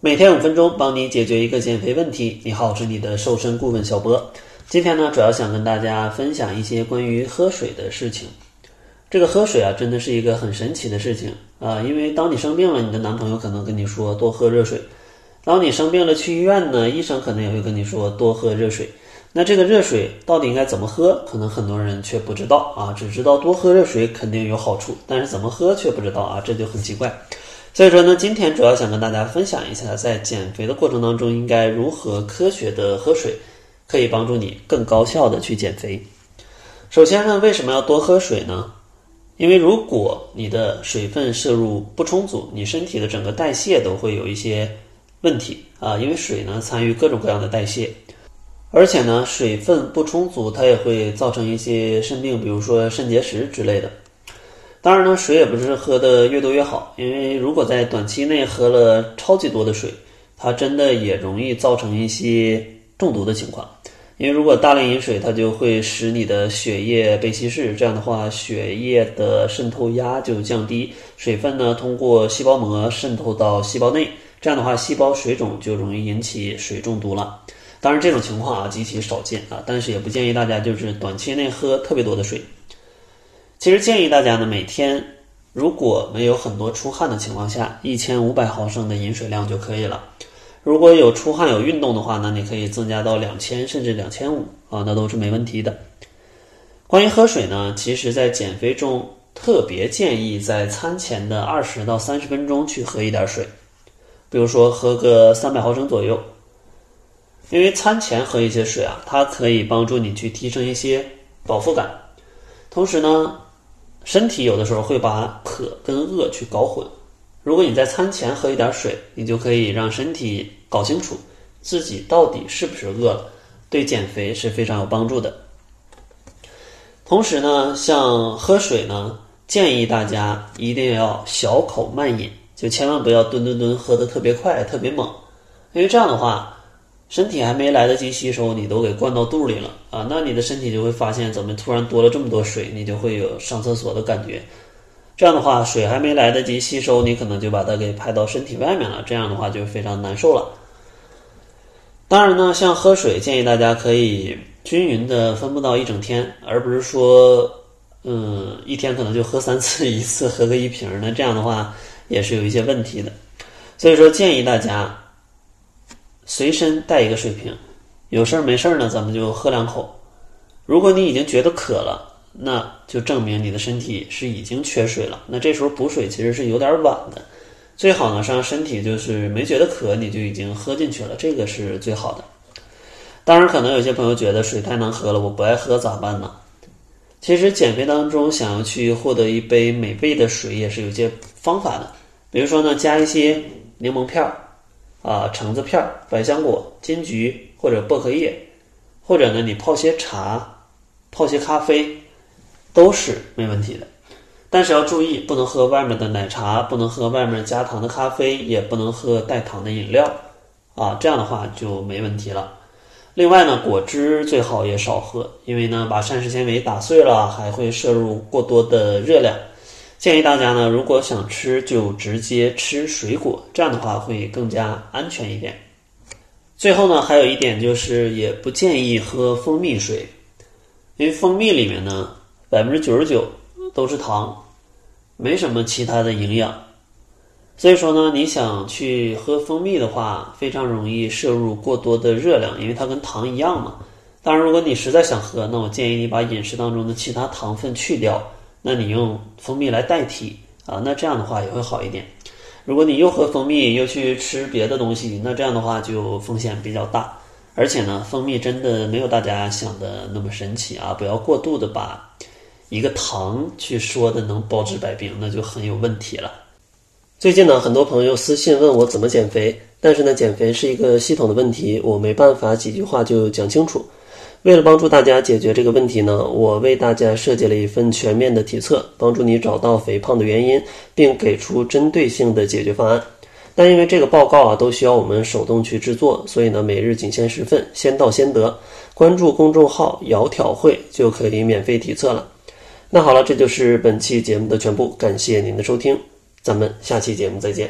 每天五分钟，帮你解决一个减肥问题。你好，我是你的瘦身顾问小博。今天呢，主要想跟大家分享一些关于喝水的事情。这个喝水啊，真的是一个很神奇的事情啊！因为当你生病了，你的男朋友可能跟你说多喝热水；当你生病了去医院呢，医生可能也会跟你说多喝热水。那这个热水到底应该怎么喝？可能很多人却不知道啊，只知道多喝热水肯定有好处，但是怎么喝却不知道啊，这就很奇怪。所以说呢，今天主要想跟大家分享一下，在减肥的过程当中应该如何科学的喝水，可以帮助你更高效的去减肥。首先呢，为什么要多喝水呢？因为如果你的水分摄入不充足，你身体的整个代谢都会有一些问题啊。因为水呢参与各种各样的代谢，而且呢水分不充足，它也会造成一些肾病，比如说肾结石之类的。当然呢，水也不是喝的越多越好，因为如果在短期内喝了超级多的水，它真的也容易造成一些中毒的情况。因为如果大量饮水，它就会使你的血液被稀释，这样的话，血液的渗透压就降低，水分呢通过细胞膜渗透到细胞内，这样的话，细胞水肿就容易引起水中毒了。当然，这种情况啊极其少见啊，但是也不建议大家就是短期内喝特别多的水。其实建议大家呢，每天如果没有很多出汗的情况下，一千五百毫升的饮水量就可以了。如果有出汗有运动的话呢，你可以增加到两千甚至两千五啊，那都是没问题的。关于喝水呢，其实在减肥中特别建议在餐前的二十到三十分钟去喝一点水，比如说喝个三百毫升左右，因为餐前喝一些水啊，它可以帮助你去提升一些饱腹感，同时呢。身体有的时候会把渴跟饿去搞混。如果你在餐前喝一点水，你就可以让身体搞清楚自己到底是不是饿了，对减肥是非常有帮助的。同时呢，像喝水呢，建议大家一定要小口慢饮，就千万不要吨吨吨喝的特别快、特别猛，因为这样的话。身体还没来得及吸收，你都给灌到肚里了啊！那你的身体就会发现怎么突然多了这么多水，你就会有上厕所的感觉。这样的话，水还没来得及吸收，你可能就把它给排到身体外面了。这样的话就非常难受了。当然呢，像喝水，建议大家可以均匀的分布到一整天，而不是说，嗯，一天可能就喝三次，一次喝个一瓶儿那这样的话也是有一些问题的。所以说，建议大家。随身带一个水瓶，有事儿没事儿呢，咱们就喝两口。如果你已经觉得渴了，那就证明你的身体是已经缺水了。那这时候补水其实是有点晚的，最好呢是让身体就是没觉得渴，你就已经喝进去了，这个是最好的。当然，可能有些朋友觉得水太难喝了，我不爱喝咋办呢？其实减肥当中想要去获得一杯美味的水，也是有些方法的。比如说呢，加一些柠檬片儿。啊，橙子片、百香果、金桔或者薄荷叶，或者呢，你泡些茶、泡些咖啡，都是没问题的。但是要注意，不能喝外面的奶茶，不能喝外面加糖的咖啡，也不能喝带糖的饮料。啊，这样的话就没问题了。另外呢，果汁最好也少喝，因为呢，把膳食纤维打碎了，还会摄入过多的热量。建议大家呢，如果想吃，就直接吃水果，这样的话会更加安全一点。最后呢，还有一点就是，也不建议喝蜂蜜水，因为蜂蜜里面呢，百分之九十九都是糖，没什么其他的营养。所以说呢，你想去喝蜂蜜的话，非常容易摄入过多的热量，因为它跟糖一样嘛。当然，如果你实在想喝，那我建议你把饮食当中的其他糖分去掉。那你用蜂蜜来代替啊，那这样的话也会好一点。如果你又喝蜂蜜又去吃别的东西，那这样的话就风险比较大。而且呢，蜂蜜真的没有大家想的那么神奇啊！不要过度的把一个糖去说的能包治百病，那就很有问题了。最近呢，很多朋友私信问我怎么减肥，但是呢，减肥是一个系统的问题，我没办法几句话就讲清楚。为了帮助大家解决这个问题呢，我为大家设计了一份全面的体测，帮助你找到肥胖的原因，并给出针对性的解决方案。但因为这个报告啊都需要我们手动去制作，所以呢每日仅限十份，先到先得。关注公众号“窈窕会”就可以免费体测了。那好了，这就是本期节目的全部，感谢您的收听，咱们下期节目再见。